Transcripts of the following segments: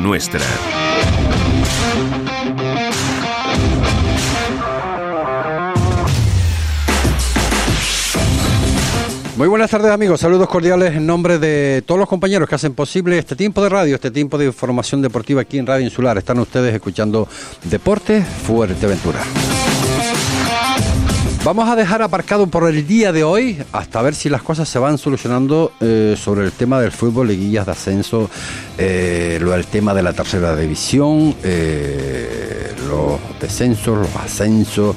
Nuestra. Muy buenas tardes amigos, saludos cordiales en nombre de todos los compañeros que hacen posible este tiempo de radio, este tiempo de información deportiva aquí en Radio Insular. Están ustedes escuchando Deporte Fuerteventura. Vamos a dejar aparcado por el día de hoy hasta ver si las cosas se van solucionando eh, sobre el tema del fútbol, liguillas de ascenso, eh, lo tema de la tercera división, eh, los descensos, los ascensos,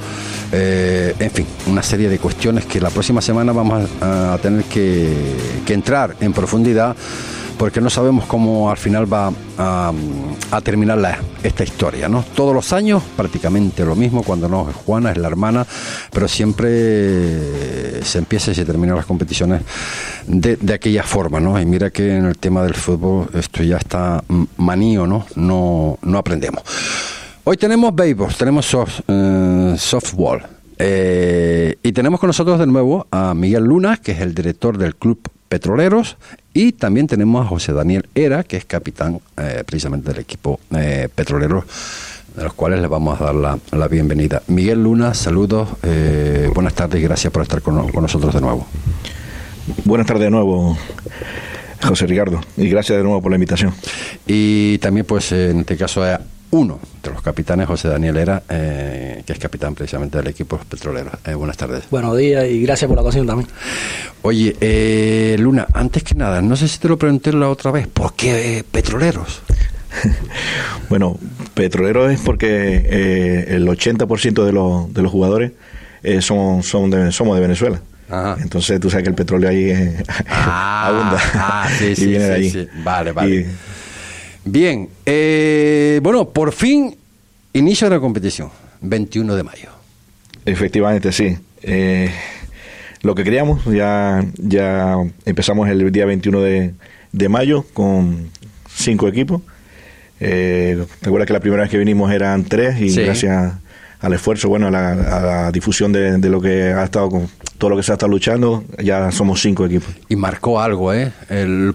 eh, en fin, una serie de cuestiones que la próxima semana vamos a, tener que entrar en profundidad porque no sabemos cómo al final va a, terminar esta historia, ¿no? Todos los años prácticamente lo mismo, cuando no es Juana, es la hermana, pero siempre se empieza y se terminan las competiciones de, aquella forma, ¿no? Y mira que en el tema del fútbol esto ya está manío, ¿no? No, no aprendemos. Hoy tenemos béisbol, tenemos eh, softball. eh, y tenemos con nosotros de nuevo a Miguel Luna, que es el director del Club Petroleros, y también tenemos a José Daniel Era, que es capitán eh, precisamente del equipo eh, Petroleros, de los cuales le vamos a dar la, la bienvenida. Miguel Luna, saludos, eh, buenas tardes y gracias por estar con, con nosotros de nuevo. Buenas tardes de nuevo, José Ricardo, y gracias de nuevo por la invitación. Y también, pues, en este caso, a uno de los capitanes, José Daniel Era, eh, que es capitán precisamente del equipo Petroleros. Eh, buenas tardes. Buenos días y gracias por la ocasión también. Oye, eh, Luna, antes que nada, no sé si te lo pregunté la otra vez, ¿por qué eh, petroleros? Bueno, Petrolero es porque eh, el 80% de los, de los jugadores eh, son, son de- somos de Venezuela. Ajá. Entonces tú sabes que el petróleo ahí eh, abunda ah, sí, y sí, viene de sí, allí. sí. Vale, vale. Y- Bien, eh, bueno, por fin, inicio de la competición, 21 de mayo. Efectivamente, sí. Eh, lo que queríamos, ya, ya empezamos el día 21 de, de mayo con cinco equipos. Eh, Recuerda que la primera vez que vinimos eran tres y Sí. gracias al esfuerzo, bueno, a la, a la difusión de, de lo que ha estado con todo lo que se estado luchando, ya somos cinco equipos. Y marcó algo, ¿eh?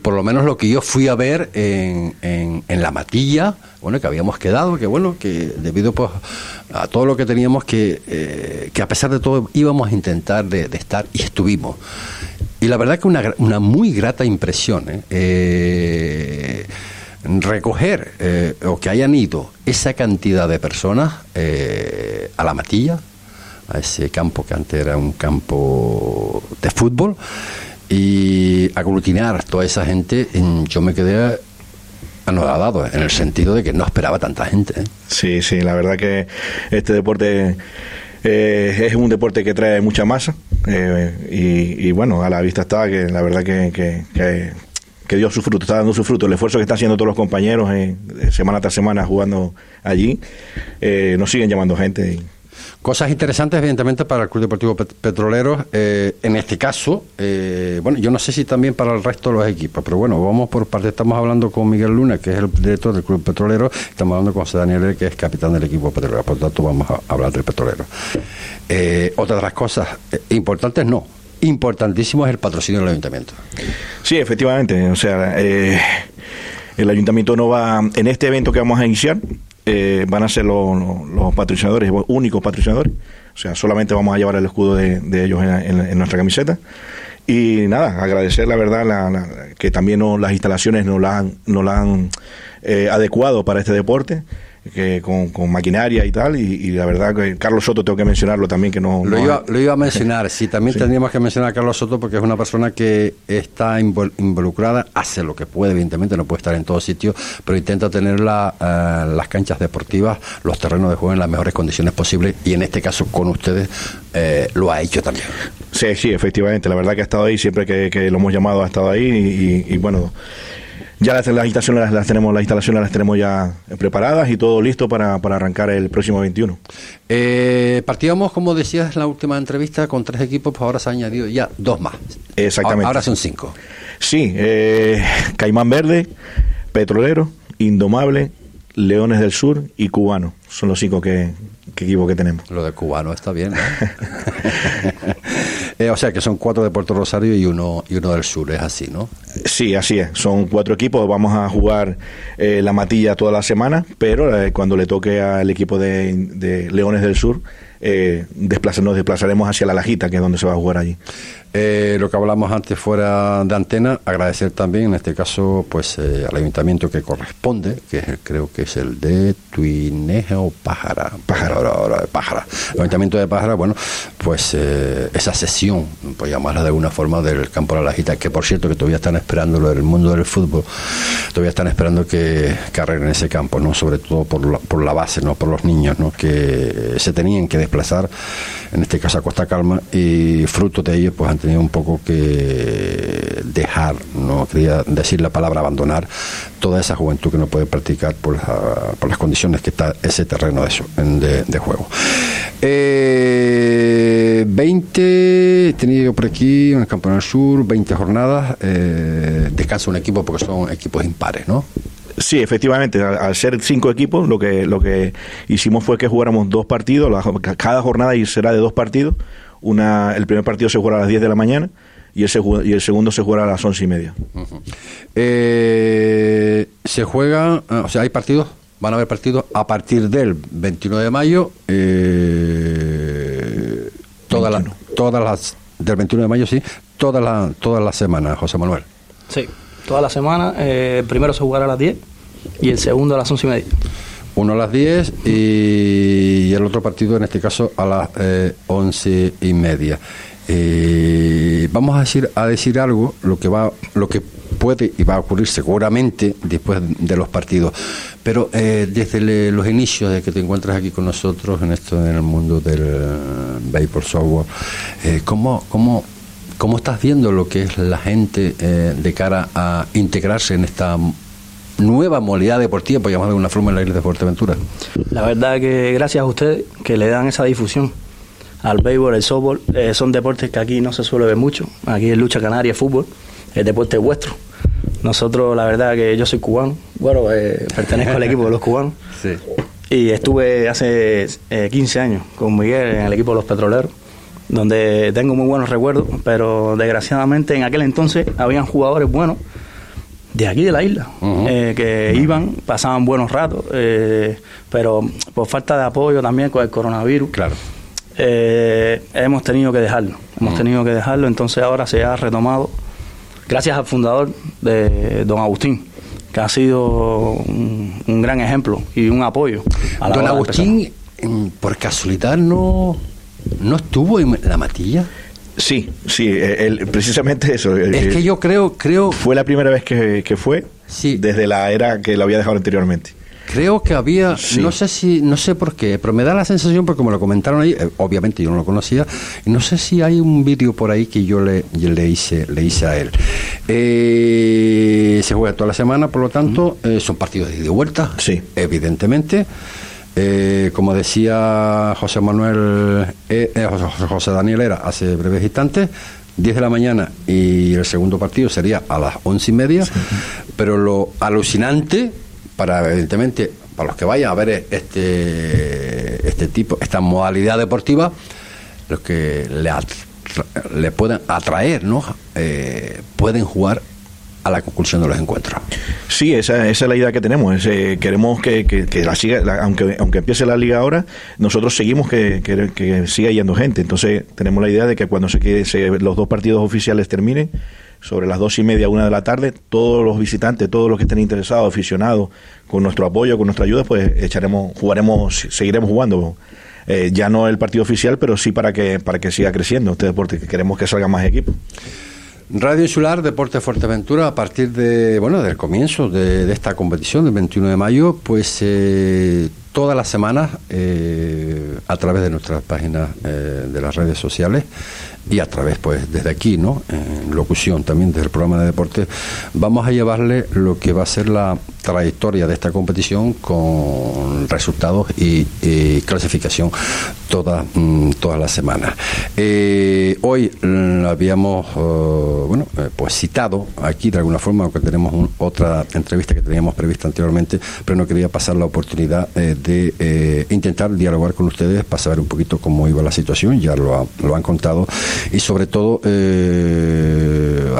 Por lo menos lo que yo fui a ver en, en, en la matilla, bueno, que habíamos quedado, que bueno, que debido pues a todo lo que teníamos que, eh, que a pesar de todo íbamos a intentar de, estar y estuvimos. Y la verdad que una, una muy grata impresión, ¿eh? Eh, recoger eh, o que hayan ido esa cantidad de personas a la matilla, a ese campo que antes era un campo de fútbol y aglutinar toda esa gente, en- yo me quedé anodado en el sentido de que no esperaba tanta gente. ¿eh? Sí, sí, la verdad que este deporte eh, es un deporte que trae mucha masa eh, y, y, bueno, a la vista está que la verdad que, que, que- que dio su fruto, está dando su fruto. El esfuerzo que están haciendo todos los compañeros semana tras semana jugando allí, nos siguen llamando gente. Cosas interesantes, evidentemente, para el Club Deportivo Pet- Petroleros. eh, en este caso, eh, bueno, yo no sé si también para el resto de los equipos, pero bueno, vamos por parte. Estamos hablando con Miguel Luna, que es el director del Club Petrolero. Estamos hablando con José Daniel, que es capitán del equipo petrolero. Por lo tanto, vamos a hablar del petrolero. Eh, otra de las cosas eh, importantes, no. Importantísimo es el patrocinio del ayuntamiento. Sí, efectivamente. O sea, eh, el ayuntamiento no va, en este evento que vamos a iniciar, eh, van a ser los, patrocinadores, únicos patrocinadores. O sea, solamente vamos a llevar el escudo de, ellos en, nuestra camiseta. Y nada, agradecer la verdad la- la- que también nos- las instalaciones nos la han, nos la han eh, adecuado para este deporte. Que con, con maquinaria y tal, y, y la verdad que Carlos Soto tengo que mencionarlo también, que no... Lo no- iba, lo iba a mencionar, sí, también tendríamos que mencionar a Carlos Soto porque es una persona que está invol- involucrada, hace lo que puede, evidentemente, no puede estar en todo sitio, pero intenta tener la, eh, las canchas deportivas, los terrenos de juego en las mejores condiciones posibles y en este caso con ustedes eh, lo ha hecho también. Sí, sí, efectivamente. La verdad que ha estado ahí, siempre que, que lo hemos llamado ha estado ahí y, y- y bueno, ya las, las instalaciones las, las tenemos, las instalaciones las tenemos ya preparadas y todo listo para, para arrancar el próximo 21. Eh, partíamos, como decías en la última entrevista, con tres equipos, pues ahora se ha añadido ya dos más. Exactamente. Ahora son cinco. Sí, eh, Caimán Verde, Petrolero, Indomable, Leones del Sur y Cubano. Son los cinco que, que equipos que tenemos. Lo de cubano está bien. ¿no? Eh, o sea que son cuatro de Puerto Rosario y uno, y uno del sur, es así, ¿no? Sí, así es. Son cuatro equipos. Vamos a jugar eh, la matilla toda la semana, pero eh, cuando le toque al equipo de, de Leones del Sur, eh, nos desplazaremos hacia la Lajita, que es donde se va a jugar allí. Eh, lo que hablamos antes fuera de antena, agradecer también en este caso pues eh, al ayuntamiento que corresponde, que creo que es el de Tuineja o Pájara, Pájara, ahora, Pájara. El ayuntamiento de Pájara, bueno, pues eh, esa sesión, pues llamarla de alguna forma del campo de la Lajita, que por cierto que todavía están esperando lo del mundo del fútbol, todavía están esperando que, que arreglen ese campo, no sobre todo por la, por la base, no por los niños, no que se tenían que desplazar, en este caso a Costa Calma, y fruto de ello pues tenido un poco que dejar, no quería decir la palabra abandonar, toda esa juventud que no puede practicar por, la, por las condiciones que está ese terreno de, de, juego. Eh, 20, tenía yo por aquí en el Campeonato Sur, 20 jornadas, eh, descansa un equipo porque son equipos impares, ¿no? Sí, efectivamente, al, ser cinco equipos, lo que, lo que hicimos fue que jugáramos dos partidos, cada jornada será de dos partidos, una, el primer partido se jugará a las 10 de la mañana y el, y el segundo se jugará a las once y media. Uh -huh. eh, se juega, o sea, hay partidos, van a haber partidos a partir del 21 de mayo, eh, todas las, todas las, del 21 de mayo, sí, todas las toda la semanas, José Manuel. Sí, toda la semana, eh, el primero se jugará a las 10 y el segundo a las once y media uno a las 10 y el otro partido en este caso a las eh, once y media. Eh, vamos a decir a decir algo lo que va lo que puede y va a ocurrir seguramente después de los partidos pero eh, desde los inicios de que te encuentras aquí con nosotros en esto en el mundo del béisbol software eh, ¿cómo, cómo, cómo estás viendo lo que es la gente eh, de cara a integrarse en esta nueva modalidad deportiva, por llamarlo de una forma, en la isla de Fuerteventura? La verdad que gracias a ustedes que le dan esa difusión al béisbol, el softball, eh, son deportes que aquí no se suele ver mucho. Aquí es lucha canaria, fútbol, el deporte vuestro. Nosotros, la verdad que yo soy cubano, bueno, eh, pertenezco al equipo de los cubanos. Sí. Y estuve hace eh, 15 años con Miguel en el equipo de los petroleros, donde tengo muy buenos recuerdos, pero desgraciadamente en aquel entonces habían jugadores buenos de aquí de la isla, uh -huh. eh, que iban, pasaban buenos ratos, eh, pero por falta de apoyo también con el coronavirus, claro. eh, hemos tenido que dejarlo, hemos uh -huh. tenido que dejarlo, entonces ahora se ha retomado, gracias al fundador de don Agustín, que ha sido un, un gran ejemplo y un apoyo. A don Agustín, por casualidad, no, no estuvo en la matilla. Sí, sí, él, precisamente eso. Es que yo creo, creo. Fue la primera vez que, que fue, sí. desde la era que lo había dejado anteriormente. Creo que había, sí. no sé si, no sé por qué, pero me da la sensación, porque me lo comentaron ahí, eh, obviamente yo no lo conocía, y no sé si hay un vídeo por ahí que yo le, yo le hice, le hice a él. Eh, se juega toda la semana, por lo tanto, eh, son partidos de ida y vuelta, sí. evidentemente. Eh, como decía José Manuel, eh, eh, José, Daniel era hace breves instantes, 10 de la mañana y el segundo partido sería a las once y media, sí. pero lo alucinante, para evidentemente, para los que vayan a ver este, este tipo, esta modalidad deportiva, los que le, le puedan atraer, ¿no? Eh, pueden jugar a la conclusión de los encuentros. Sí, esa, esa es la idea que tenemos. Es, eh, queremos que, que, que, la siga, la, aunque, aunque empiece la liga ahora, nosotros seguimos que, que, siga yendo gente. Entonces, tenemos la idea de que cuando se, se, los dos partidos oficiales terminen, sobre las dos y media, una de la tarde, todos los visitantes, todos los que estén interesados, aficionados, con nuestro apoyo, con nuestra ayuda, pues echaremos, jugaremos, seguiremos jugando. Eh, ya no el partido oficial, pero sí para que, para que siga creciendo este deporte, que queremos que salgan más equipos. Radio Insular Deporte Fuerteventura, a partir de bueno del comienzo de, de esta competición del 21 de mayo, pues eh, todas las semanas eh, a través de nuestras páginas eh, de las redes sociales y a través pues desde aquí, ¿no? En locución también del programa de deporte, vamos a llevarle lo que va a ser la trayectoria de esta competición con resultados y, clasificación toda, mm, todas las semanas. Eh, hoy habíamos eh, bueno, eh, pues citado aquí de alguna forma, aunque tenemos otra entrevista que teníamos prevista anteriormente, pero no quería pasar la oportunidad de intentar dialogar con ustedes para saber un poquito cómo iba la situación, ya lo, lo han contado, y sobre todo,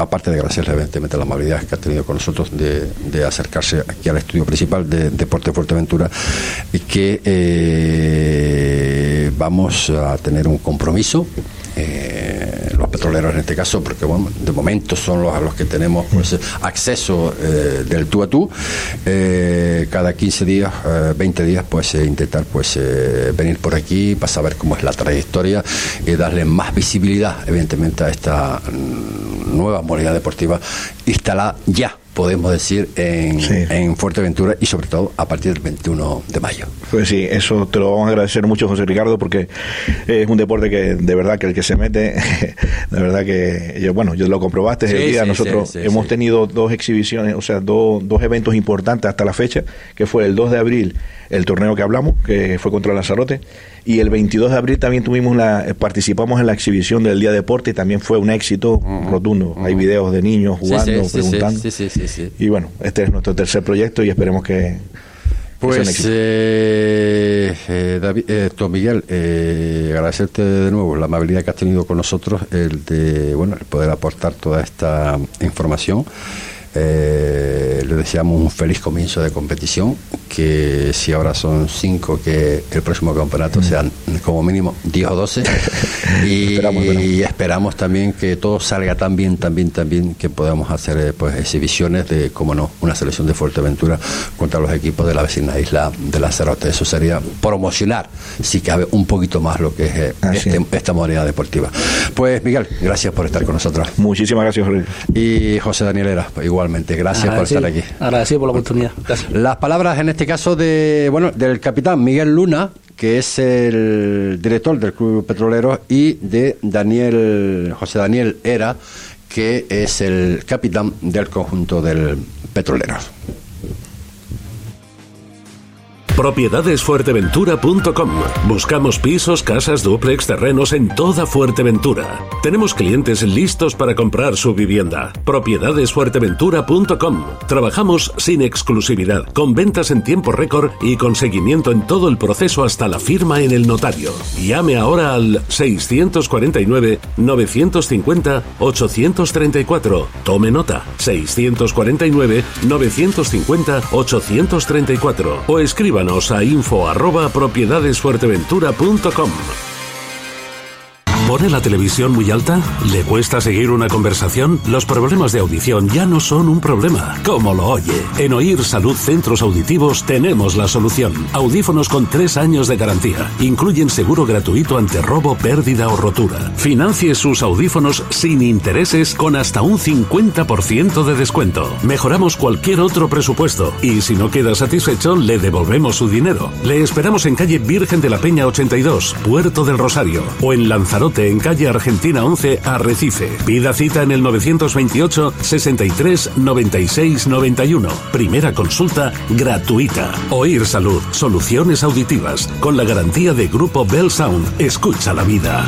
aparte de gracias evidentemente la amabilidad que ha tenido con nosotros de, de acercarse aquí al estudio principal de Deporte Fuerteventura y que eh, vamos a tener un compromiso. Eh, los petroleros en este caso, porque bueno, de momento son los a los que tenemos pues, acceso eh, del tú a tú, cada 15 días, 20 días, pues intentar pues venir por aquí para saber cómo es la trayectoria y darle más visibilidad, evidentemente, a esta mm, nueva modalidad deportiva instalada ya podemos decir, en, en, Fuerteventura y sobre todo a partir del 21 de mayo. Pues sí, eso te lo vamos a agradecer mucho, José Ricardo, porque es un deporte que de verdad que el que se mete, de verdad que, yo, bueno, yo lo comprobaste el día, nosotros hemos tenido dos exhibiciones, o sea, dos, dos eventos importantes hasta la fecha, que fue el 2 de abril, el torneo que hablamos, que fue contra Lanzarote, y el 22 de abril también tuvimos la, eh, participamos en la exhibición del Día Deporte y también fue un éxito rotundo. Hay videos de niños jugando, preguntando. y bueno, este es nuestro tercer proyecto y esperemos que, pues, eh, eh, David, eh, Tom Miguel, eh, agradecerte de nuevo la amabilidad que has tenido con nosotros, el de, bueno, el poder aportar toda esta información. Eh, le deseamos un feliz comienzo de competición, que si ahora son cinco, que el próximo campeonato mm. sean como mínimo 10 o 12. y, esperamos, también que todo salga tan bien, tan bien, tan bien, que podamos hacer eh, pues exhibiciones de, como no, una selección de Fuerteventura contra los equipos de la vecina isla de Lanzarote. Eso sería promocionar, si cabe, un poquito más lo que es eh, este, esta modalidad deportiva. Pues Miguel, gracias por estar con nosotros. Muchísimas gracias, Jorge. Y José Daniel Era, igual igualmente. Gracias por estar aquí. Agradecido por la oportunidad. Las palabras en este caso de bueno del capitán Miguel Luna, que es el director del Club Petrolero, y de Daniel José Daniel Era, que es el capitán del conjunto del Petrolero. Propiedadesfuerteventura.com. Buscamos pisos, casas, duplex, terrenos en toda Fuerteventura. Tenemos clientes listos para comprar su vivienda. Propiedadesfuerteventura.com. Trabajamos sin exclusividad, con ventas en tiempo récord y con seguimiento en todo el proceso hasta la firma en el notario. Llame ahora al 649 950 834. Tome nota. 649 950 834 o escríbanos a info arroba propiedadesfuerteventura.com. ¿Pone la televisión muy alta? ¿Le cuesta seguir una conversación? Los problemas de audición ya no son un problema, como lo oye. En Oír Salud Centros Auditivos tenemos la solución. Audífonos con tres años de garantía. Incluyen seguro gratuito ante robo, pérdida o rotura. Financie sus audífonos sin intereses con hasta un 50% de descuento. Mejoramos cualquier otro presupuesto y si no queda satisfecho, le devolvemos su dinero. Le esperamos en calle Virgen de la Peña 82, Puerto del Rosario o en Lanzarote en calle Argentina 11, Arrecife. Pida cita en el 928 63 96 91. Primera consulta gratuita. Oír Salud, soluciones auditivas, con la garantía de Grupo Bell Sound. Escucha la vida.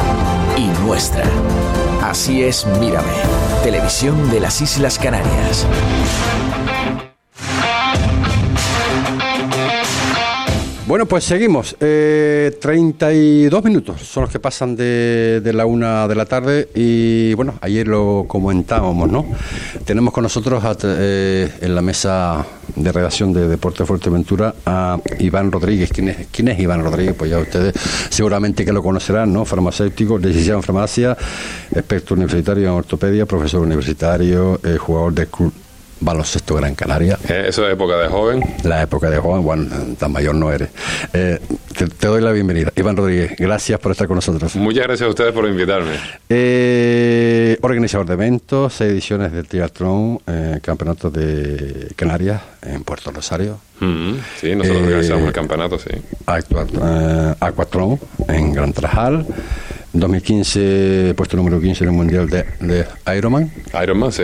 y nuestra. Así es, mírame. Televisión de las Islas Canarias. Bueno, pues seguimos. Eh, 32 minutos son los que pasan de, la una de la tarde y bueno, ayer lo comentábamos, ¿no? Tenemos con nosotros eh, en la mesa de redacción de Deporte Fuerteventura a Iván Rodríguez. ¿Quién es, ¿Quién es Iván Rodríguez? Pues ya ustedes seguramente que lo conocerán, ¿no? Farmacéutico, licenciado en farmacia, experto universitario en ortopedia, profesor universitario, eh, jugador del club baloncesto Gran Canaria. Eh, eso es época de joven. La época de joven, bueno, tan mayor no eres. Eh, te, te doy la bienvenida. Iván Rodríguez, gracias por estar con nosotros. Muchas gracias a ustedes por invitarme. Eh, organizador de eventos, seis ediciones del Triatlón, eh, Campeonato de Canarias en Puerto Rosario. Mm, sí, nosotros Eh, organizamos el campeonato, sí. Eh, Aquatlón en Gran Trajal. 2015, puesto número 15 en el Mundial de, de Ironman. Ironman, sí.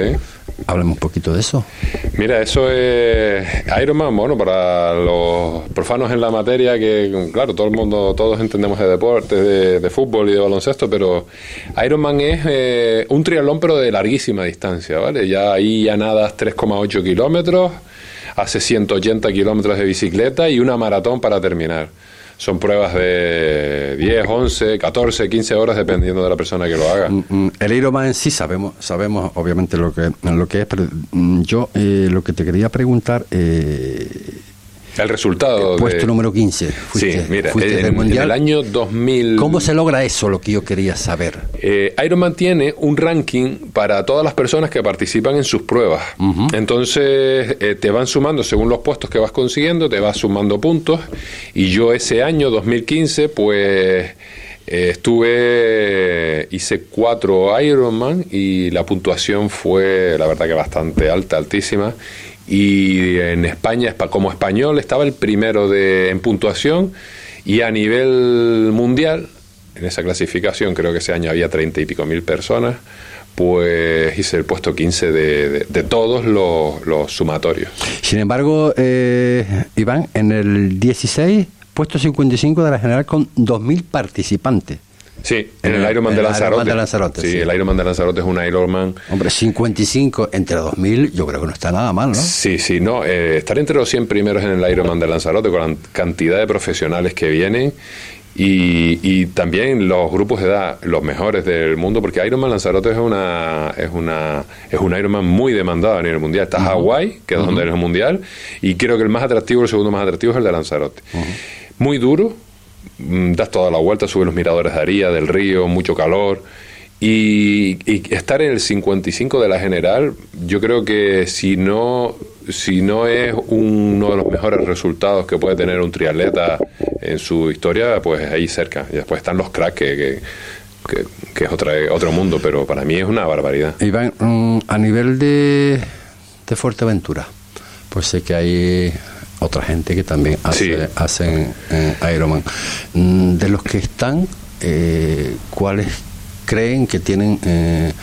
Háblame un poquito de eso. Mira, eso es Ironman, bueno, para los profanos en la materia, que claro, todo el mundo, todos entendemos de deportes, de, de fútbol y de baloncesto, pero Ironman es eh, un triatlón, pero de larguísima distancia, ¿vale? Ya ahí ya nadas 3,8 kilómetros, hace 180 kilómetros de bicicleta y una maratón para terminar. Son pruebas de 10, 11, 14, 15 horas, dependiendo de la persona que lo haga. Mm, mm, El Ironman en sí sabemos, sabemos obviamente lo que, lo que es, pero mm, yo eh, lo que te quería preguntar, eh, El resultado. de- puesto número 15, fuiste, sí, mira, fuiste en, del en Mundial. el año 2000. ¿Cómo se logra eso, lo que yo quería saber? Eh, Ironman tiene un ranking para todas las personas que participan en sus pruebas. Entonces eh, te van sumando según los puestos que vas consiguiendo, te vas sumando puntos. Y yo ese año, 2015, pues eh, estuve, hice cuatro Ironman y la puntuación fue, la verdad que bastante alta, altísima. Y en España, espa- como español, estaba el primero de, en puntuación. Y a nivel mundial, en esa clasificación, creo que ese año había treinta y pico mil personas, pues hice el puesto 15 de, de- todos los, los sumatorios. Sin embargo, eh, Iván, en el 16, puesto 55 de la general con 2.000 participantes. Sí, en En el el- Ironman de Lanzarote. Ironman de Lanzarote, Sí, sí. el Ironman de Lanzarote es un Ironman. Hombre, 55 entre 2.000, yo creo que no está nada mal, ¿no? Sí, sí, no. eh, estar entre los 100 primeros en el Ironman de Lanzarote con la cantidad de profesionales que vienen y, y también los grupos de edad, los mejores del mundo, porque Ironman Lanzarote es una es una es un Ironman muy demandado a nivel mundial. Está Hawái, que es donde es el mundial, y creo que el más atractivo, el segundo más atractivo es el de Lanzarote. Muy duro, das toda la vuelta, subes los miradores de Aría, del río, mucho calor. Y, y estar en el 55 de la general, yo creo que si no, si no es uno de los mejores resultados que puede tener un triatleta en su historia, pues ahí cerca. Y después están los cracks, que, que, que- que es otra, otro mundo, pero para mí es una barbaridad. Iván, mm, a nivel de, de Fuerteventura, pues sé que hay otra gente que también hace, Sí. hacen eh, Ironman. Mm, De los que están, eh, ¿cuáles creen que tienen eh,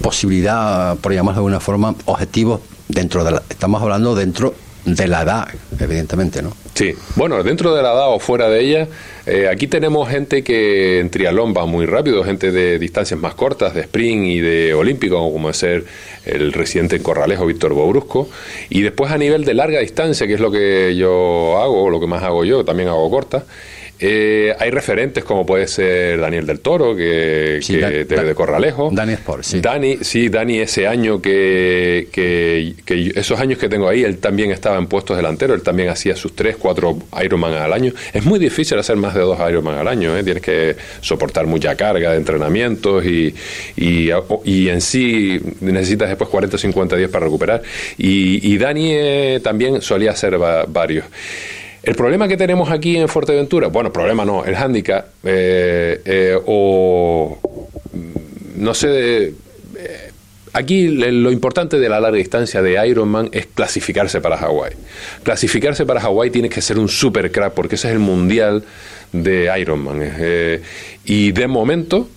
posibilidad, por llamarlo de alguna forma, objetivos dentro de la... Estamos hablando dentro de la edad, evidentemente, ¿no? Sí, bueno, dentro de la edad o fuera de ella, eh, aquí tenemos gente que en triatlón va muy rápido, gente de distancias más cortas, de sprint y de olímpico, como es ser el residente en Corralejo, Víctor Bobrusco. Y después a nivel de larga distancia, que es lo que yo hago, lo que más hago yo, también hago corta. Eh, hay referentes como puede ser Daniel del Toro, que, Sí, que Da- de, Da- de Corralejo. Dani Sport, sí. Dani, sí, Dani ese año que, que, esos años que tengo ahí, él también estaba en puestos delanteros, él también hacía sus tres, cuatro Ironman al año. Es muy difícil hacer más de dos Ironman al año, ¿eh? tienes que soportar mucha carga de entrenamientos y, y, y en sí necesitas después 40 o 50 días para recuperar. Y, y Dani eh, también solía hacer va- varios. El problema que tenemos aquí en Fuerteventura, bueno, problema no, el hándicap, eh, eh, o mm, no sé, eh, aquí lo importante de la larga distancia de Ironman es clasificarse para Hawái. Clasificarse para Hawái tiene que ser un super crack porque ese es el mundial de Ironman. y de momento,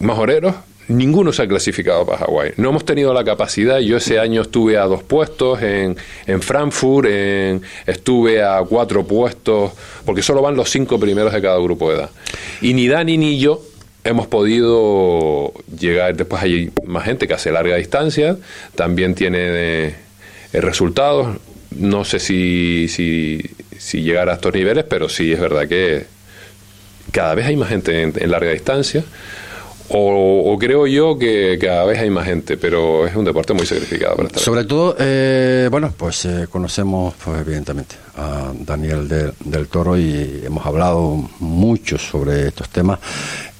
majoreros, ninguno se ha clasificado para Hawái. No hemos tenido la capacidad. Yo ese año estuve a dos puestos en, en Frankfurt, en- estuve a cuatro puestos, porque solo van los cinco primeros de cada grupo de edad. Y ni Dani ni yo hemos podido llegar. Después hay más gente que hace larga distancia, también tiene eh, resultados. No sé si, si, llegar a estos niveles, pero sí es verdad que cada vez hay más gente en, en larga distancia. O, o creo yo que cada vez hay más gente, pero es un deporte muy sacrificado para estar. Sobre todo, eh, bueno, pues eh, conocemos, pues, evidentemente, a Daniel del, del Toro y hemos hablado mucho sobre estos temas.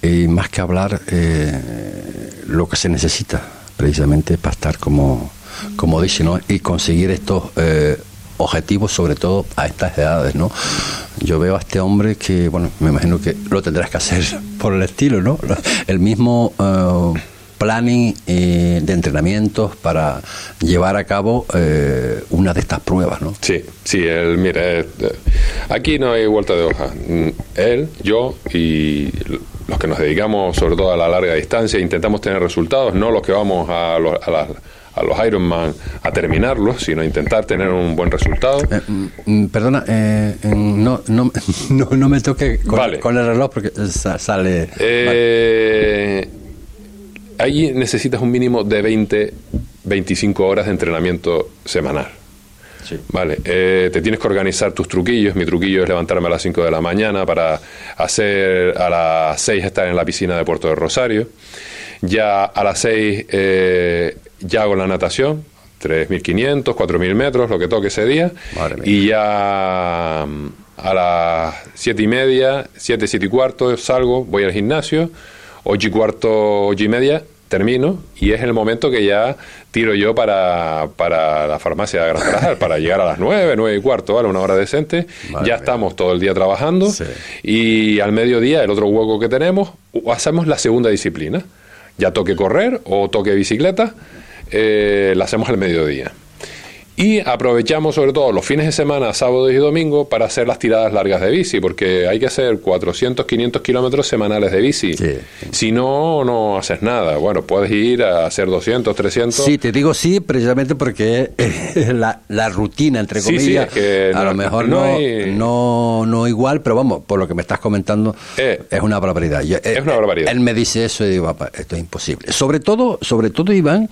Y más que hablar, eh, lo que se necesita precisamente para estar como como dice, ¿no? Y conseguir estos eh, objetivos, sobre todo a estas edades, ¿no? Yo veo a este hombre que, bueno, me imagino que lo tendrás que hacer por el estilo, ¿no? El mismo eh, planning eh, de entrenamientos para llevar a cabo eh, una de estas pruebas, ¿no? Sí, sí, él, mira, eh, aquí no hay vuelta de hoja. Mm, Él, yo y los que nos dedicamos sobre todo a la larga distancia intentamos tener resultados, no los que vamos a los, a las- a los Ironman a terminarlos, sino intentar tener un buen resultado. Eh, mm, mm, perdona, eh, no, no, no, no me toque con, Vale. con el reloj porque sa- sale... Eh, Allí necesitas un mínimo de 20, 25 horas de entrenamiento semanal. Sí. Vale, eh, te tienes que organizar tus truquillos. Mi truquillo es levantarme a las 5 de la mañana para hacer a las 6 estar en la piscina de Puerto de Rosario. Ya a las 6 eh, ya hago la natación, 3.500, 4.000 metros, lo que toque ese día. Y ya mm, a las 7 y media, 7, 7 y cuarto salgo, voy al gimnasio, 8 y cuarto, 8 y media termino y es el momento que ya tiro yo para, para la farmacia de Gran Tarajal, para llegar a las 9, 9 y cuarto, ¿vale? Una hora decente. Madre ya mía. estamos todo el día trabajando Sí. y al mediodía, el otro hueco que tenemos, hacemos la segunda disciplina. Ya toque correr o toque bicicleta, eh, la hacemos al mediodía. Y aprovechamos sobre todo los fines de semana, sábados y domingos, para hacer las tiradas largas de bici, porque hay que hacer 400, 500 kilómetros semanales de bici. Sí. Si no, no haces nada. Bueno, puedes ir a hacer 200, 300. Sí, te digo sí, precisamente porque eh, la, la rutina, entre Sí, sí, comillas, es que a no- lo mejor no no, hay- no, no igual, pero vamos, por lo que me estás comentando, Eh, es una barbaridad. Yo- eh, es una barbaridad. Él me dice eso y digo, "Papá, esto es imposible. Sobre todo, sobre todo, Iván,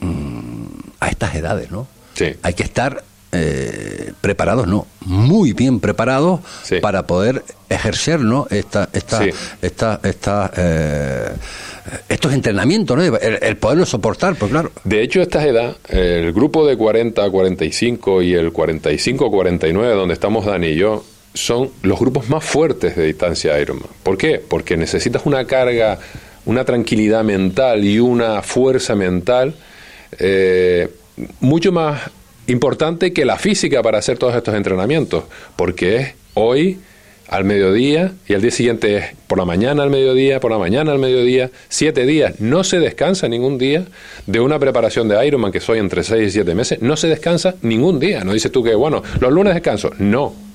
mm, a estas edades, ¿no? Sí. Hay que estar eh, preparados, ¿no? Muy bien preparados Sí. para poder ejercer, ¿no? Esta, esta, Sí. esta, esta, eh, estos entrenamientos, ¿no? El, el poderlo soportar, pues claro. De hecho, esta edad, el grupo de 40 a 45 y el 45 a 49, donde estamos Dani y yo, son los grupos más fuertes de distancia Ironman. ¿Por qué? Porque necesitas una carga, una tranquilidad mental y una fuerza mental eh, mucho más importante que la física para hacer todos estos entrenamientos. Porque hoy al mediodía y al día siguiente es por la mañana al mediodía, por la mañana al mediodía, siete días. No se descansa ningún día de una preparación de Ironman que soy entre seis y siete meses. No se descansa ningún día. No dices tú que, bueno, los lunes descanso. No.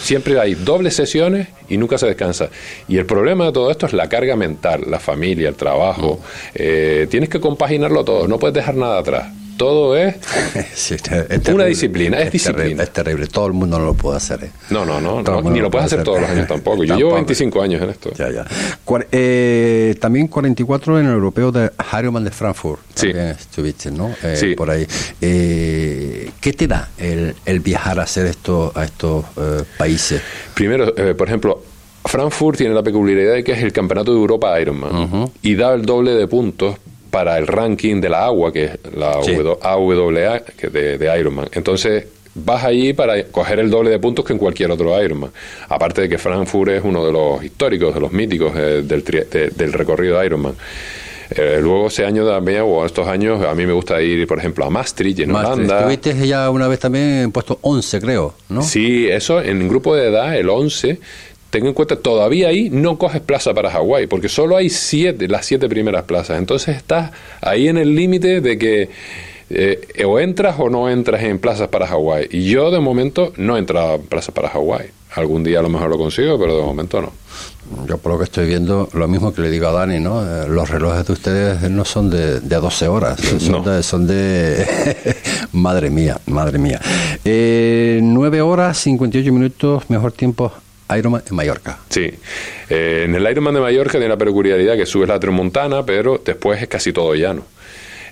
Siempre hay dobles sesiones y nunca se descansa. Y el problema de todo esto es la carga mental, la familia, el trabajo. Eh, tienes que compaginarlo todo, no puedes dejar nada atrás. Todo es... Sí, es- Una disciplina, es disciplina. es terrible, todo el mundo no lo puede hacer. ¿eh? No, no, no, no, ni lo puede puedes hacer todos los años tampoco. Yo llevo Tampoco. 25 años en esto. Ya, ya. Cuar- eh, también 44 en el europeo de Ironman de Frankfurt. Sí. Estuviste, ¿no? Eh, Sí. Por ahí. Eh, ¿Qué te da el, el viajar a hacer esto a estos eh, países? Primero, eh, por ejemplo, Frankfurt tiene la peculiaridad de que es el campeonato de Europa Ironman y da el doble de puntos para el ranking de la agua, que es la Sí. W- AWA que de, de Ironman. Entonces, vas allí para coger el doble de puntos que en cualquier otro Ironman. Aparte de que Frankfurt es uno de los históricos, de los míticos eh, del, tri- de- del recorrido Ironman. Eh, luego ese año también, o estos años, a mí me gusta ir, por ejemplo, a Maastricht, en Maastricht. Holanda. Estuviste ya una vez también en puesto 11, creo, ¿no? Sí, eso en grupo de edad, el 11, ten en cuenta, todavía ahí no coges plaza para Hawái, porque solo hay siete, las siete primeras plazas. Entonces estás ahí en el límite de que eh, o entras o no entras en plazas para Hawái. Y yo de momento no he entrado en plazas para Hawái. Algún día a lo mejor lo consigo, pero de momento no. Yo por lo que estoy viendo, lo mismo que le digo a Dani, ¿no? Eh, Los relojes de ustedes no son de, de 12 horas, son No. de... Son de madre mía, madre mía. Eh, 9 horas, 58 minutos, mejor tiempo Ironman en Mallorca. Sí. Eh, en el Ironman de Mallorca tiene la peculiaridad que subes la Tremontana, pero después es casi todo llano.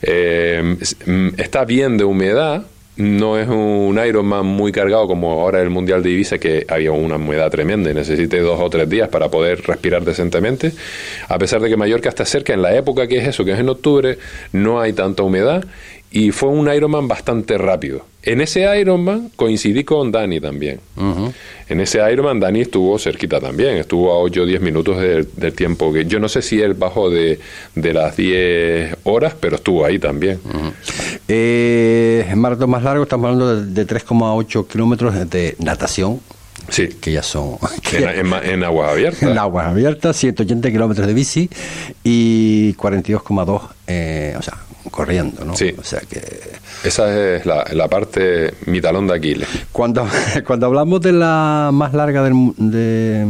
Eh, mm, está bien de humedad, no es un Ironman muy cargado como ahora el Mundial de Ibiza, que había una humedad tremenda y necesité dos o tres días para poder respirar decentemente. A pesar de que Mallorca está cerca, en la época que es eso, que es en octubre, no hay tanta humedad y fue un Ironman bastante rápido. En ese Ironman coincidí con Dani también. En ese Ironman Dani estuvo cerquita también, estuvo a 8 o 10 minutos del, del tiempo que yo no sé si él bajó de, de las 10 horas, pero estuvo ahí también. Eh, el maratón más largo, estamos hablando de, de 3,8 kilómetros de natación, Sí, que ya son... en, en, en aguas abiertas. En aguas abiertas, 180 kilómetros de bici y 42,2, eh, o sea, corriendo, ¿no? Sí. O sea que Esa es la, la parte, mi talón de Aquiles. cuando, cuando hablamos de la más larga del, de,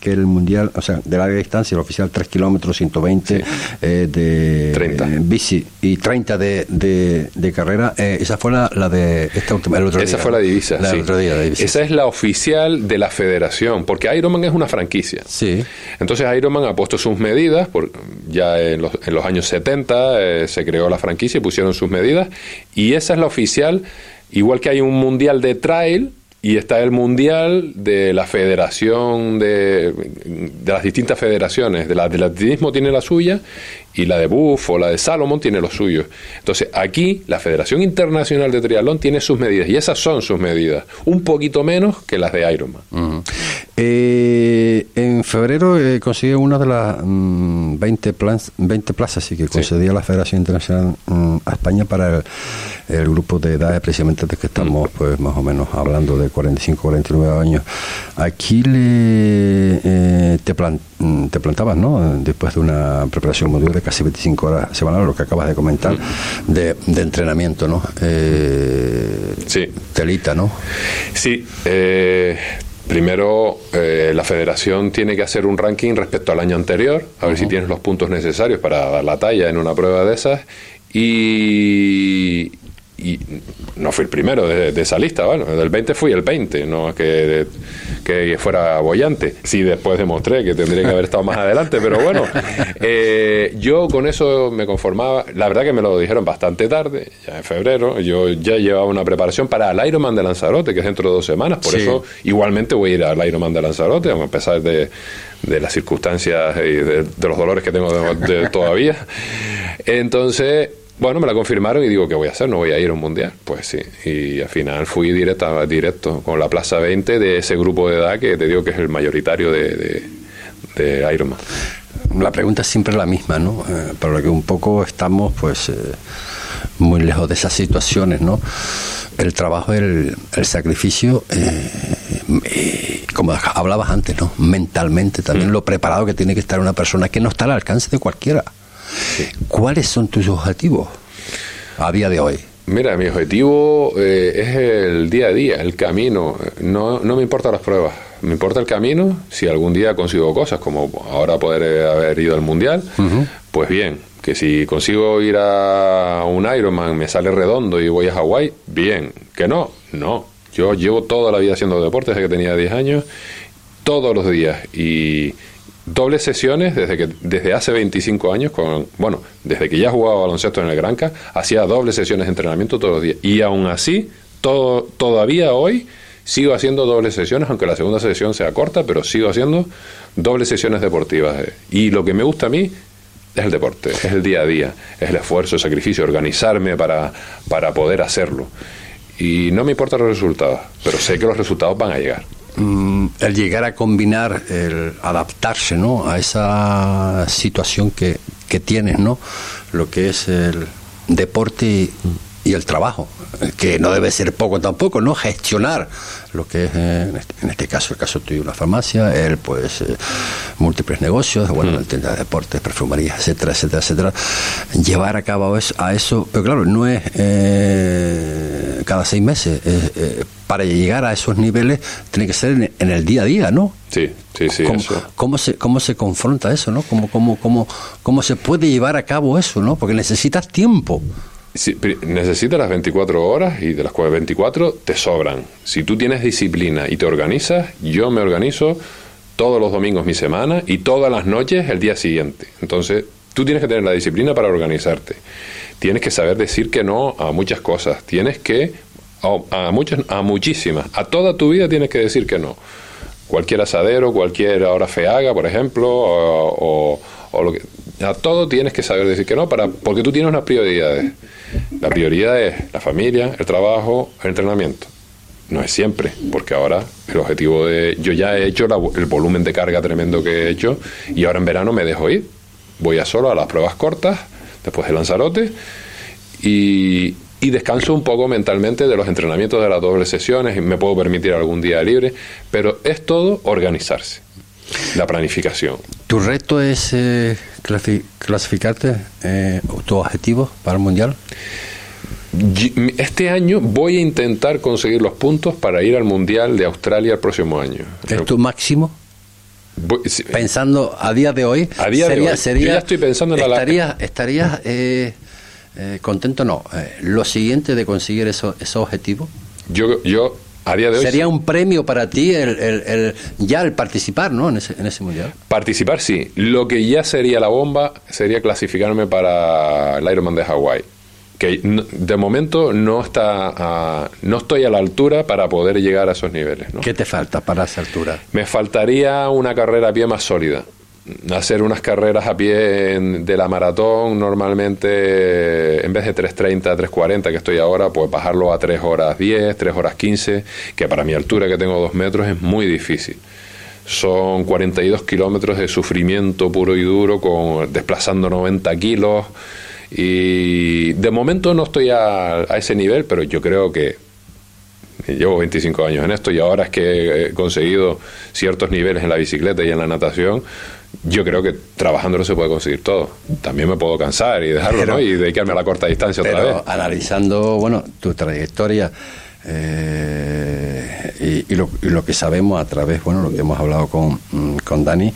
que el mundial, o sea, de larga distancia, el oficial 3 kilómetros, 120 eh, de 30. eh, bici y 30 de, de, de carrera, eh, esa fue la, la de esta última, el otro Esa día. fue la divisa. La sí. otro día, divisa. Esa es la oficial de la federación, porque Ironman es una franquicia. Sí. Entonces Ironman ha puesto sus medidas, por, ya en los, en los años 70 eh, se creó la franquicia y pusieron sus medidas, y esa es la oficial, igual que hay un mundial de trail y está el mundial de la federación de, de las distintas federaciones, del atletismo tiene la suya y la de Buff o la de Salomon tiene los suyos. Entonces aquí la Federación Internacional de Triatlón tiene sus medidas y esas son sus medidas, un poquito menos que las de Ironman. Ujú. Eh, en febrero eh, consiguió una de las mm, 20, plans- 20 plazas sí, que concedía la Federación Internacional mm, a España para el, el grupo de edades precisamente de que estamos pues más o menos hablando de 45 49 años aquí le eh, te, plan- mm, te plantabas no después de una preparación modelo de casi 25 horas semanales lo que acabas de comentar de, de entrenamiento no eh, Sí. telita no Sí, eh, primero eh, la federación tiene que hacer un ranking respecto al año anterior, a ver si tienes los puntos necesarios para dar la talla en una prueba de esas. Y, y no fui el primero de, de esa lista, bueno, del 20 fui el 20, no es que, que fuera bollante. Sí, después demostré que tendría que haber estado más adelante, pero bueno, eh, yo con eso me conformaba. La verdad que me lo dijeron bastante tarde, ya en febrero. Yo ya llevaba una preparación para el Ironman de Lanzarote, que es dentro de dos semanas, por Sí. eso igualmente voy a ir al Ironman de Lanzarote, a pesar de, de las circunstancias y de, de los dolores que tengo de- de todavía. Entonces, bueno, me la confirmaron y digo, ¿qué voy a hacer? No voy a ir a un mundial. Pues sí, y al final fui directa, directo con la Plaza 20 de ese grupo de edad que te digo que es el mayoritario de, de, de Ironman. La pregunta es siempre la misma, ¿no? Eh, para lo que un poco estamos, pues, eh, muy lejos de esas situaciones, ¿no? El trabajo, el, el sacrificio, eh, eh, como hablabas antes, ¿no? Mentalmente también lo preparado que tiene que estar una persona que no está al alcance de cualquiera. ¿Cuáles son tus objetivos a día de hoy? Mira, mi objetivo eh, es el día a día, el camino. No, no me importan las pruebas, me importa el camino. Si algún día consigo cosas, como ahora poder eh, haber ido al Mundial, pues bien. Que si consigo ir a un Ironman, me sale redondo y voy a Hawái, bien. Que no, no. Yo llevo toda la vida haciendo deporte desde que tenía 10 años, todos los días. Y dobles sesiones desde que desde hace 25 años con bueno desde que ya jugaba baloncesto en el Granca hacía dobles sesiones de entrenamiento todos los días. Y aún así todo, todavía hoy sigo haciendo dobles sesiones aunque la segunda sesión sea corta pero sigo haciendo dobles sesiones deportivas. Y lo que me gusta a mí es el deporte es el día a día es el esfuerzo el sacrificio organizarme para para poder hacerlo. Y no me importan los resultados pero sé que los resultados van a llegar Mm, el llegar a combinar, el adaptarse ¿no? a esa situación que, que tienes, ¿no? lo que es el deporte y, y el trabajo, que no debe ser poco tampoco, ¿no? gestionar lo que es, eh, en, este, en este caso, el caso tuyo, una farmacia, él pues eh, múltiples negocios, bueno, el tienda de deportes, perfumerías, etcétera, etcétera, etcétera, llevar a cabo eso, a eso, pero claro, no es eh, cada seis meses, es, eh, para llegar a esos niveles tiene que ser en, en el día a día, ¿no? sí sí sí ¿Cómo, eso cómo se, ¿Cómo se confronta eso, no? ¿Cómo, cómo, cómo, ¿Cómo se puede llevar a cabo eso, no? Porque necesitas tiempo. Sí, necesitas las 24 horas y de las cuales 24 te sobran. Si tú tienes disciplina y te organizas, yo me organizo todos los domingos mi semana y todas las noches el día siguiente. Entonces, tú tienes que tener la disciplina para organizarte. Tienes que saber decir que no a muchas cosas. Tienes que a, muchas, a muchísimas, a toda tu vida tienes que decir que no. Cualquier asadero, cualquier hora feaga, por ejemplo, o, lo que, a todo tienes que saber decir que no, para, porque tú tienes unas prioridades. La prioridad es la familia, el trabajo, el entrenamiento. No es siempre, porque ahora el objetivo de... Yo ya he hecho el volumen de carga tremendo que he hecho y ahora en verano me dejo ir. Voy a solo a las pruebas cortas, después de Lanzarote, y, y descanso un poco mentalmente de los entrenamientos de las dobles sesiones y me puedo permitir algún día libre, pero es todo organizarse, la planificación. ¿Tu reto es eh, clasificarte, eh, tu objetivo para el Mundial? Este año voy a intentar conseguir los puntos para ir al Mundial de Australia el próximo año. ¿Es tu máximo? Pensando a día de hoy, a día de hoy, yo ya estoy pensando en la... ¿Estarías eh, eh, contento? No. Eh, ¿Lo siguiente de conseguir eso, ese objetivo? Yo, yo a día de hoy... ¿Sería un premio para ti el, el, ya el participar ¿no? en, ese, en ese mundial? Participar sí. Lo que ya sería la bomba sería clasificarme para el Ironman de Hawái que de momento no está no estoy a la altura para poder llegar a esos niveles. ¿no? ¿Qué te falta para esa altura? Me faltaría una carrera a pie más sólida. Hacer unas carreras a pie de la maratón, normalmente en vez de 3.30, 3.40 que estoy ahora, pues bajarlo a 3 horas 10, 3 horas 15, que para mi altura que tengo 2 metros es muy difícil son 42 kilómetros de sufrimiento puro y duro, con desplazando 90 kilos, y de momento no estoy a, ese nivel, pero yo creo que llevo 25 años en esto y ahora es que he conseguido ciertos niveles en la bicicleta y en la natación. Yo creo que trabajando no se puede conseguir todo. También me puedo cansar y dejarlo, ¿no? Y dedicarme a la corta distancia otra vez. Analizando, bueno, tu trayectoria eh, y, lo, que sabemos a través, bueno, lo que hemos hablado con, mm, con Dani,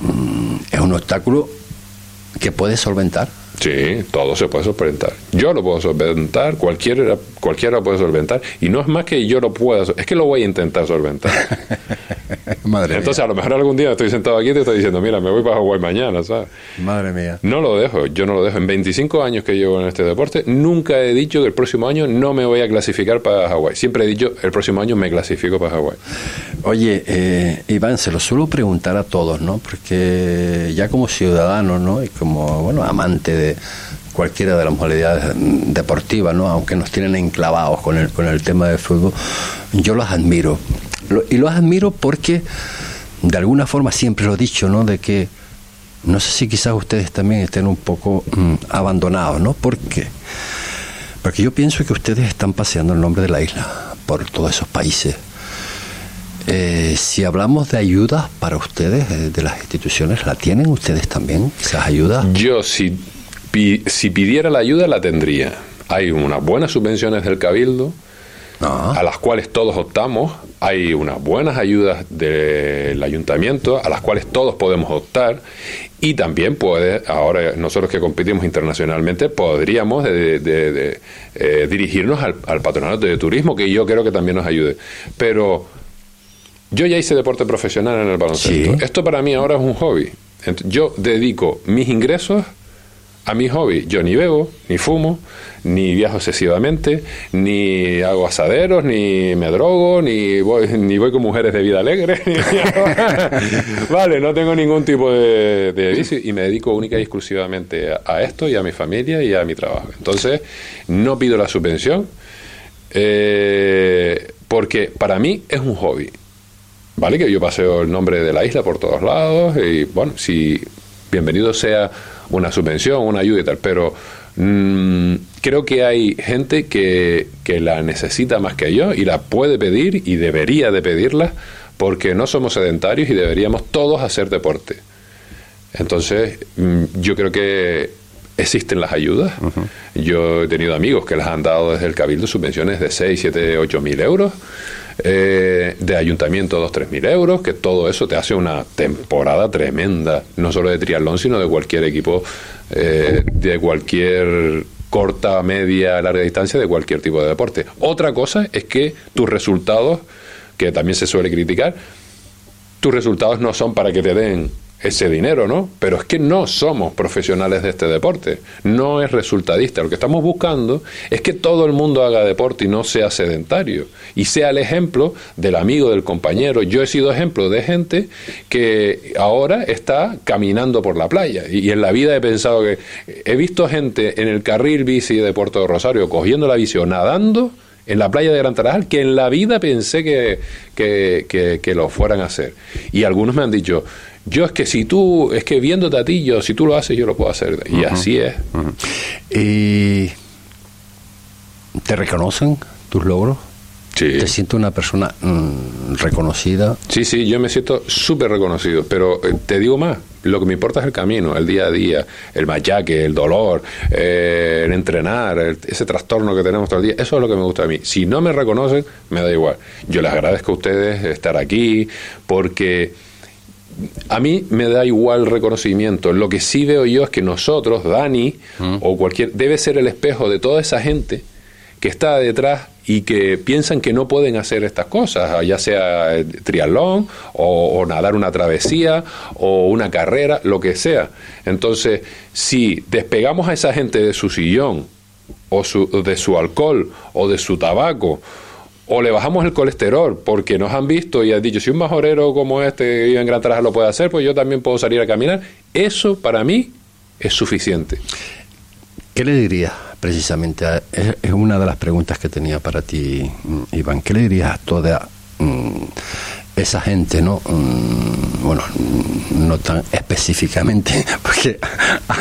mm, es un obstáculo que puedes solventar Sí, todo se puede solventar. Yo lo puedo solventar, cualquiera, cualquiera lo puede solventar. Y no es más que yo lo pueda, es que lo voy a intentar solventar. Madre Entonces, a lo mejor algún día estoy sentado aquí y te estoy diciendo, mira, me voy para Hawái mañana, ¿sabes? Madre mía. No lo dejo, yo no lo dejo. En 25 años que llevo en este deporte, nunca he dicho que el próximo año no me voy a clasificar para Hawái. Siempre he dicho, el próximo año me clasifico para Hawái. Oye, eh, Iván, se lo suelo preguntar a todos, ¿no? Porque ya como ciudadano, ¿no? Y como, bueno, amante de cualquiera de las modalidades deportivas, ¿no? aunque nos tienen enclavados con el, con el tema del fútbol, yo los admiro. y los admiro porque, de alguna forma, siempre lo he dicho, ¿no? de que no sé si quizás ustedes también estén un poco mm, abandonados, ¿no? ¿Por qué? Porque yo pienso que ustedes están paseando el nombre de la isla por todos esos países. Eh, si hablamos de ayudas para ustedes, eh, de las instituciones, ¿la tienen ustedes también, esas ayudas? Yo, sí si pidiera la ayuda, la tendría. Hay unas buenas subvenciones del Cabildo, ah. a las cuales todos optamos. Hay unas buenas ayudas del ayuntamiento, a las cuales todos podemos optar. Y también puede, ahora nosotros que competimos internacionalmente, podríamos de, eh, dirigirnos al, patronato de turismo, que yo creo que también nos ayude. Pero yo ya hice deporte profesional en el baloncesto. Esto para mí ahora es un hobby. Yo dedico mis ingresos a mi hobby. Yo ni bebo, ni fumo, ni viajo excesivamente, ni hago asaderos, ni me drogo, ni voy, ni voy con mujeres de vida alegre. vale, no tengo ningún tipo de, vicio y me dedico única y exclusivamente a, esto y a mi familia y a mi trabajo. Entonces, no pido la subvención eh, porque para mí es un hobby. ¿Vale? Que yo paseo el nombre de la isla por todos lados y bueno, si bienvenido sea una subvención, una ayuda y tal, pero mm, creo que hay gente que, que la necesita más que yo y la puede pedir y debería de pedirla porque no somos sedentarios y deberíamos todos hacer deporte. Entonces, mm, yo creo que existen las ayudas. Yo he tenido amigos que les han dado desde el Cabildo subvenciones de 6, 7, 8 mil euros eh, de ayuntamiento 2 tres mil euros, que todo eso te hace una temporada tremenda, no solo de triatlón, sino de cualquier equipo, eh, de cualquier corta, media, larga distancia, de cualquier tipo de deporte. Otra cosa es que tus resultados, que también se suele criticar, tus resultados no son para que te den ese dinero, ¿no? Pero es que no somos profesionales de este deporte, no es resultadista. Lo que estamos buscando es que todo el mundo haga deporte y no sea sedentario y sea el ejemplo del amigo, del compañero. Yo he sido ejemplo de gente que ahora está caminando por la playa y en la vida he pensado que he visto gente en el carril bici de Puerto Rosario cogiendo la bici o nadando en la playa de Gran Tarajal que en la vida pensé que, que, que lo fueran a hacer. Y algunos me han dicho, yo es que si tú, es que viéndote a ti, yo, si tú lo haces, yo lo puedo hacer. Y así es. ¿Y te reconocen tus logros? Sí. ¿Te sientes una persona mm, reconocida? Sí, sí, yo me siento súper reconocido, pero eh, te digo más, lo que me importa es el camino, el día a día, el machaque, el dolor, eh, el entrenar, ese trastorno que tenemos todo el día, eso es lo que me gusta a mí. Si no me reconocen, me da igual. Yo les agradezco a ustedes estar aquí, porque a mí me da igual reconocimiento. Lo que sí veo yo es que nosotros, Dani Mm. o cualquier, debe ser el espejo de toda esa gente que está detrás y que piensan que no pueden hacer estas cosas, ya sea eh, triatlón o, o nadar una travesía o una carrera, lo que sea. Entonces, si despegamos a esa gente de su sillón o su- de su alcohol o de su tabaco o le bajamos el colesterol porque nos han visto y han dicho, si un majorero como este que vive en Gran Tarajal lo puede hacer, pues yo también puedo salir a caminar. Eso para mí es suficiente. ¿Qué le dirías precisamente? a- es, una de las preguntas que tenía para ti, mm, Iván. ¿Qué le dirías a toda mm, esa gente, no? Mm, bueno, no tan específicamente, porque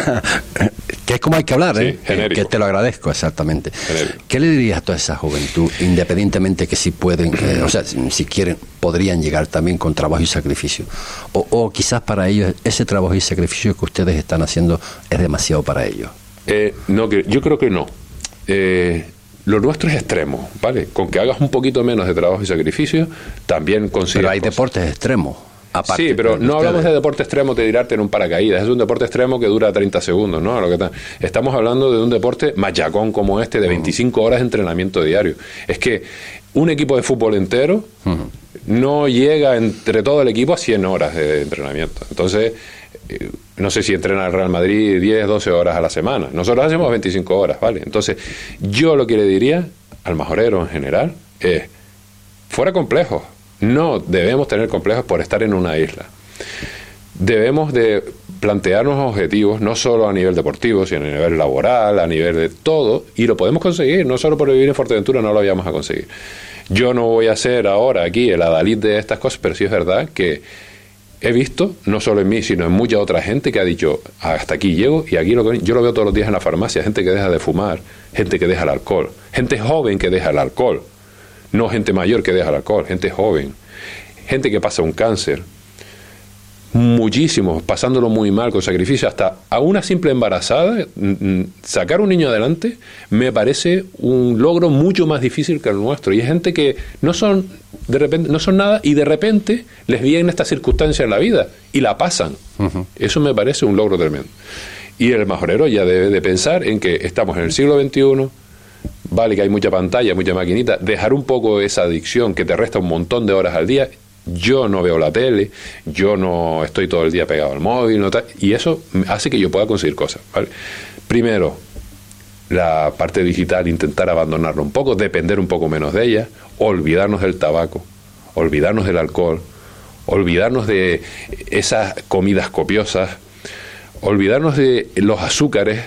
que es como hay que hablar, Sí, ¿eh? genérico. Que te lo agradezco, exactamente. Genérico. ¿Qué le dirías a toda esa juventud, independientemente que si pueden, eh, o sea, si quieren, podrían llegar también con trabajo y sacrificio? O, o quizás para ellos ese trabajo y sacrificio que ustedes están haciendo es demasiado para ellos. Eh, no, yo creo que no. Eh, lo nuestro es extremo, ¿vale? Con que hagas un poquito menos de trabajo y sacrificio, también consigues Pero hay cosas. deportes extremos. Aparte Sí, pero no hablamos de deporte extremo de tirarte en un paracaídas. Es un deporte extremo que dura 30 segundos, ¿no? Lo que está- Estamos hablando de un deporte machacón como este, de 25 horas de entrenamiento diario. Es que un equipo de fútbol entero no llega entre todo el equipo a 100 horas de entrenamiento. Entonces, eh, no sé si entrena el Real Madrid 10, 12 horas a la semana. Nosotros hacemos 25 horas, ¿vale? Entonces, yo lo que le diría al majorero en general es, fuera complejos. No debemos tener complejos por estar en una isla. Debemos de plantearnos objetivos, no solo a nivel deportivo, sino a nivel laboral, a nivel de todo, y lo podemos conseguir, no solo por vivir en Fuerteventura no lo vayamos a conseguir. Yo no voy a ser ahora aquí el adalid de estas cosas, pero sí es verdad que he visto, no solo en mí, sino en mucha otra gente que ha dicho, hasta aquí llego y aquí lo que yo lo veo todos los días en la farmacia, gente que deja de fumar, gente que deja el alcohol, gente joven que deja el alcohol, no gente mayor que deja el alcohol, gente joven, gente que pasa un cáncer, muchísimos, pasándolo muy mal con sacrificio, hasta a una simple embarazada, sacar un niño adelante me parece un logro mucho más difícil que el nuestro. Y es gente que no son de repente, no son nada y de repente les vienen estas circunstancias en la vida y la pasan. Eso me parece un logro tremendo. Y el majorero ya debe de pensar en que estamos en el siglo XXI, vale que hay mucha pantalla, mucha maquinita, dejar un poco esa adicción que te resta un montón de horas al día. Yo no veo la tele, yo no estoy todo el día pegado al móvil, no y eso hace que yo pueda conseguir cosas. ¿vale? Primero, la parte digital, intentar abandonarla un poco, depender un poco menos de ella, olvidarnos del tabaco, olvidarnos del alcohol, olvidarnos de esas comidas copiosas, olvidarnos de los azúcares,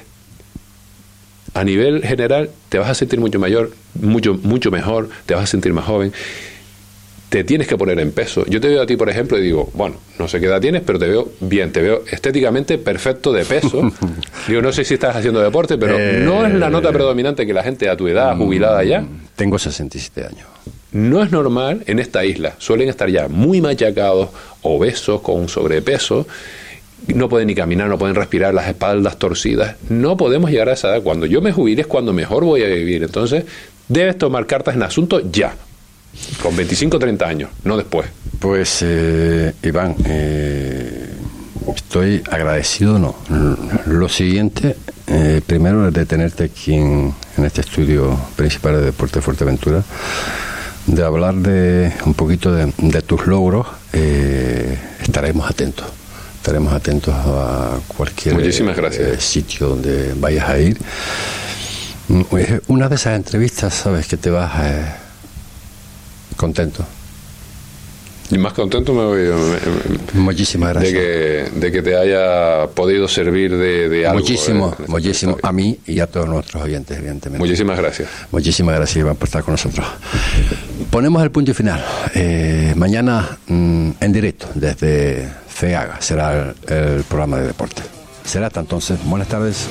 a nivel general te vas a sentir mucho mayor, mucho, mucho mejor, te vas a sentir más joven. Te tienes que poner en peso. Yo te veo a ti, por ejemplo, y digo, bueno, no sé qué edad tienes, pero te veo bien, te veo estéticamente perfecto de peso. digo, no sé si estás haciendo deporte, pero Eh, no es la nota predominante que la gente a tu edad, jubilada ya, Tengo 67 años. no es normal en esta isla. Suelen estar ya muy machacados, obesos, con sobrepeso. No pueden ni caminar, no pueden respirar, las espaldas torcidas. No podemos llegar a esa edad. Cuando yo me jubile es cuando mejor voy a vivir. Entonces, debes tomar cartas en asunto ya. Con 25 o 30 años, no después. Pues, eh, Iván, eh, estoy agradecido, no. Lo siguiente, eh, primero de tenerte aquí en, en este estudio principal de Deporte Fuerteventura, de hablar de un poquito de, de tus logros, estaremos atentos. estaremos atentos a cualquier Muchísimas gracias. eh, sitio donde vayas a ir. Mm, es Una de esas entrevistas, sabes, que te vas eh, contento. Y más contento me voy me- me- Muchísimas de gracias. que, de que te haya podido servir de, de algo. muchísimo, eh, muchísimo. A mí y a todos nuestros oyentes, evidentemente. Muchísimas gracias. Muchísimas gracias, Iván, por estar con nosotros. Ponemos el punto final. Eh, mañana mm, en directo desde FEAGA será el, el programa de deporte. Será hasta entonces. Buenas tardes.